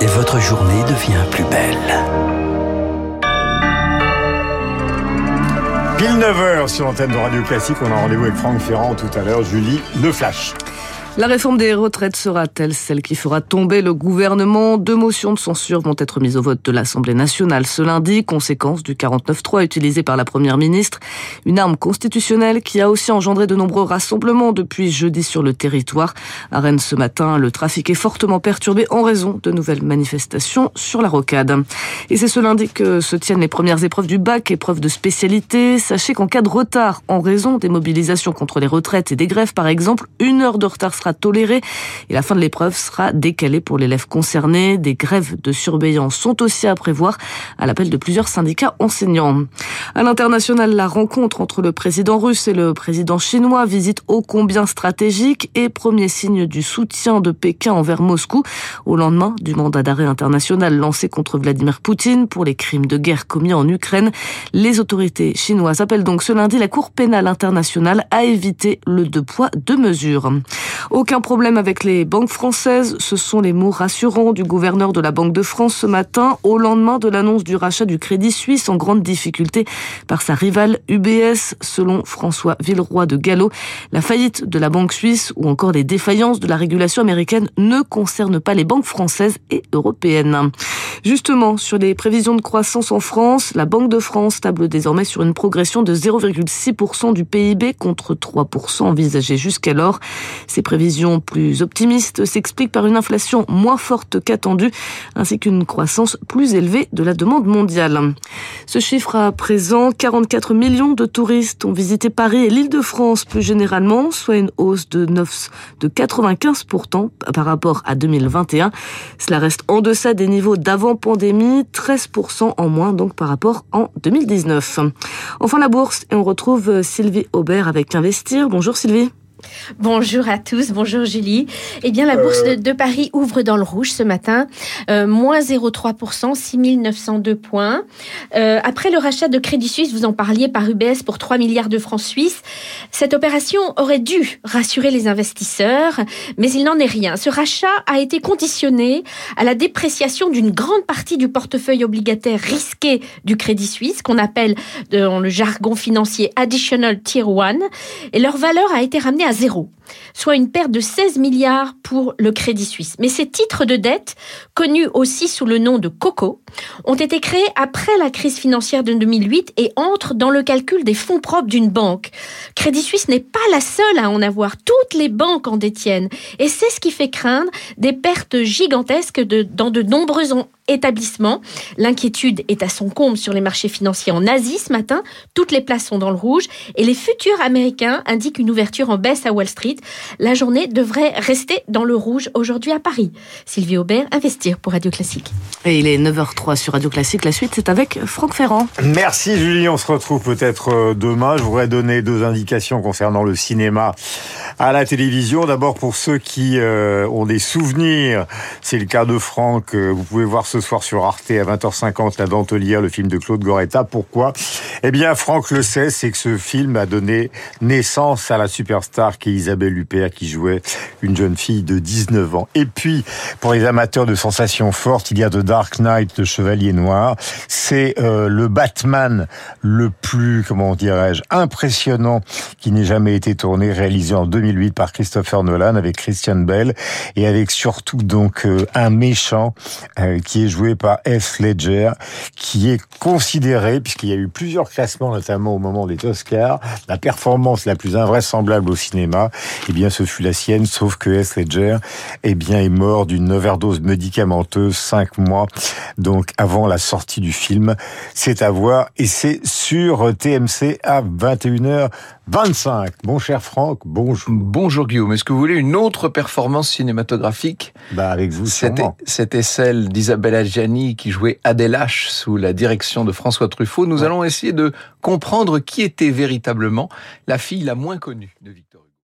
et votre journée devient plus belle. Pile 9h sur l'antenne de Radio Classique. On a rendez-vous avec Franck Ferrand tout à l'heure. Julie, le flash. La réforme des retraites sera-t-elle celle qui fera tomber le gouvernement? Deux motions de censure vont être mises au vote de l'Assemblée nationale ce lundi, conséquence du 49-3 utilisé par la Première ministre. Une arme constitutionnelle qui a aussi engendré de nombreux rassemblements depuis jeudi sur le territoire. À Rennes ce matin, le trafic est fortement perturbé en raison de nouvelles manifestations sur la rocade. Et c'est ce lundi que se tiennent les premières épreuves du bac, épreuves de spécialité. Sachez qu'en cas de retard, en raison des mobilisations contre les retraites et des grèves par exemple, une heure de retard sera toléré et la fin de l'épreuve sera décalée pour l'élève concerné. Des grèves de surveillance sont aussi à prévoir à l'appel de plusieurs syndicats enseignants. À l'international, la rencontre entre le président russe et le président chinois, visite ô combien stratégique et premier signe du soutien de Pékin envers Moscou au lendemain du mandat d'arrêt international lancé contre Vladimir Poutine pour les crimes de guerre commis en Ukraine. Les autorités chinoises appellent donc ce lundi la Cour pénale internationale à éviter le deux poids, deux mesures. Aucun problème avec les banques françaises. Ce sont les mots rassurants du gouverneur de la Banque de France ce matin, au lendemain de l'annonce du rachat du Crédit Suisse en grande difficulté par sa rivale UBS, selon François Villeroy de Gallo. La faillite de la Banque suisse ou encore les défaillances de la régulation américaine ne concernent pas les banques françaises et européennes. Justement, sur les prévisions de croissance en France, la Banque de France table désormais sur une progression de 0,6% du PIB contre 3% envisagé jusqu'alors. Ces prévisions vision plus optimiste s'explique par une inflation moins forte qu'attendue, ainsi qu'une croissance plus élevée de la demande mondiale. Ce chiffre à présent, 44 millions de touristes ont visité Paris et l'Île-de-France plus généralement, soit une hausse de 9, de 95% par rapport à 2021. Cela reste en deçà des niveaux d'avant pandémie, 13% en moins donc par rapport en 2019. Enfin la bourse et on retrouve Sylvie Aubert avec Investir. Bonjour Sylvie. Bonjour à tous, bonjour Julie. Eh bien, la bourse de, Paris ouvre dans le rouge ce matin, euh, moins 0,3%, 6902 points. Euh, après le rachat de Crédit Suisse, vous en parliez par UBS pour 3 milliards de francs suisses, cette opération aurait dû rassurer les investisseurs, mais il n'en est rien. Ce rachat a été conditionné à la dépréciation d'une grande partie du portefeuille obligataire risqué du Crédit Suisse, qu'on appelle dans le jargon financier Additional Tier 1, et leur valeur a été ramenée à zéro, soit une perte de 16 milliards pour le Crédit Suisse. Mais ces titres de dette, connus aussi sous le nom de COCO, ont été créés après la crise financière de 2008 et entrent dans le calcul des fonds propres d'une banque. Crédit Suisse n'est pas la seule à en avoir, toutes les banques en détiennent. Et c'est ce qui fait craindre des pertes gigantesques dans de nombreux établissements. L'inquiétude est à son comble sur les marchés financiers en Asie ce matin. Toutes les places sont dans le rouge et les futurs américains indiquent une ouverture en baisse à Wall Street. La journée devrait rester dans le rouge aujourd'hui à Paris. Sylvie Aubert, Investir pour Radio Classique. Et il est 9h03 sur Radio Classique. La suite, c'est avec Franck Ferrand. Merci Julie. On se retrouve peut-être euh, demain. Je voudrais donner deux indications concernant le cinéma à la télévision. D'abord pour ceux qui euh, ont des souvenirs, c'est le cas de Franck. Euh, vous pouvez voir ce soir sur Arte à 20h50 La Dentelière, le film de Claude Goretta. Pourquoi? Eh bien, Franck le sait, c'est que ce film a donné naissance à la superstar qui est Isabelle Huppert, qui jouait une jeune fille de 19 ans. Et puis, pour les amateurs de sensations fortes, il y a The Dark Knight, le Chevalier Noir. C'est euh, le Batman le plus, comment dirais-je, impressionnant qui n'ait jamais été tourné, réalisé en 2008 par Christopher Nolan avec Christian Bell et avec surtout donc euh, un méchant euh, qui est joué par F. Ledger, qui est considéré, puisqu'il y a eu plusieurs classements, notamment au moment des Oscars, la performance la plus invraisemblable au cinéma, eh bien, ce fut la sienne, sauf que F. Ledger, eh bien, est mort d'une overdose médicamenteuse cinq mois, donc avant la sortie du film. C'est à voir, et c'est sur TMC à 21h 25. Mon cher Franck, bonjour. Bonjour Guillaume. Est-ce que vous voulez une autre performance cinématographique? Bah avec vous c'était celle d'Isabelle Adjani qui jouait Adèle H sous la direction de François Truffaut. Nous allons essayer de comprendre qui était véritablement la fille la moins connue de Victor.